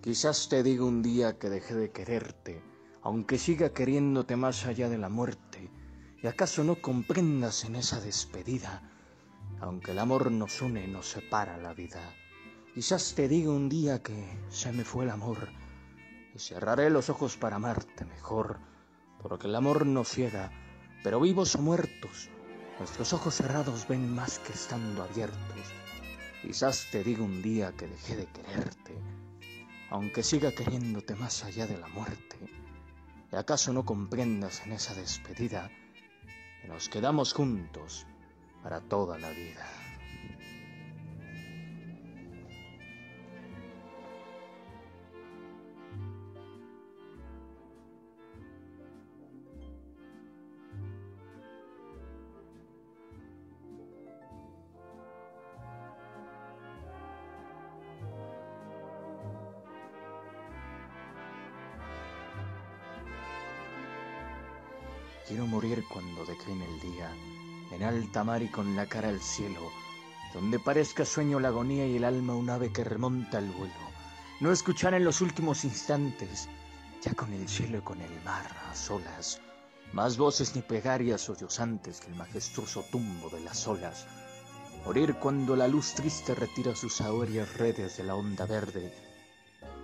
Quizás te diga un día que dejé de quererte, aunque siga queriéndote más allá de la muerte, y acaso no comprendas en esa despedida, aunque el amor nos une nos separa la vida. Quizás te diga un día que se me fue el amor, y cerraré los ojos para amarte mejor, porque el amor nos ciega, pero vivos o muertos, nuestros ojos cerrados ven más que estando abiertos. Quizás te diga un día que dejé de quererte, aunque siga queriéndote más allá de la muerte. ¿Y acaso no comprendas en esa despedida que nos quedamos juntos para toda la vida? Quiero morir cuando decline el día, en alta mar y con la cara al cielo, donde parezca sueño la agonía y el alma un ave que remonta al vuelo. No escuchar en los últimos instantes, ya con el cielo y con el mar a solas, más voces ni plegarias sollozantes que el majestuoso tumbo de las olas. Morir cuando la luz triste retira sus aéreas redes de la onda verde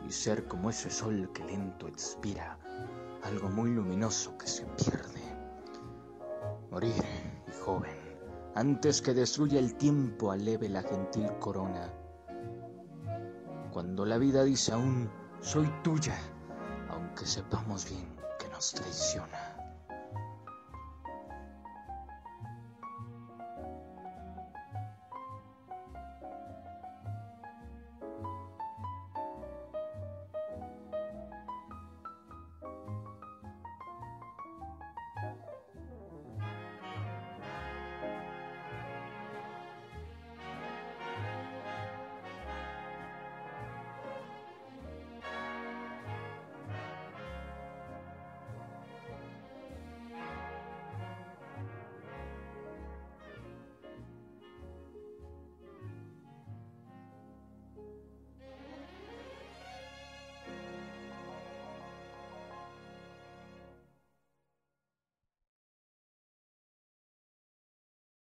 y ser como ese sol que lento expira, algo muy luminoso que se pierde. Morir, y joven, antes que destruya el tiempo aleve la gentil corona. Cuando la vida dice aún, soy tuya, aunque sepamos bien que nos traiciona.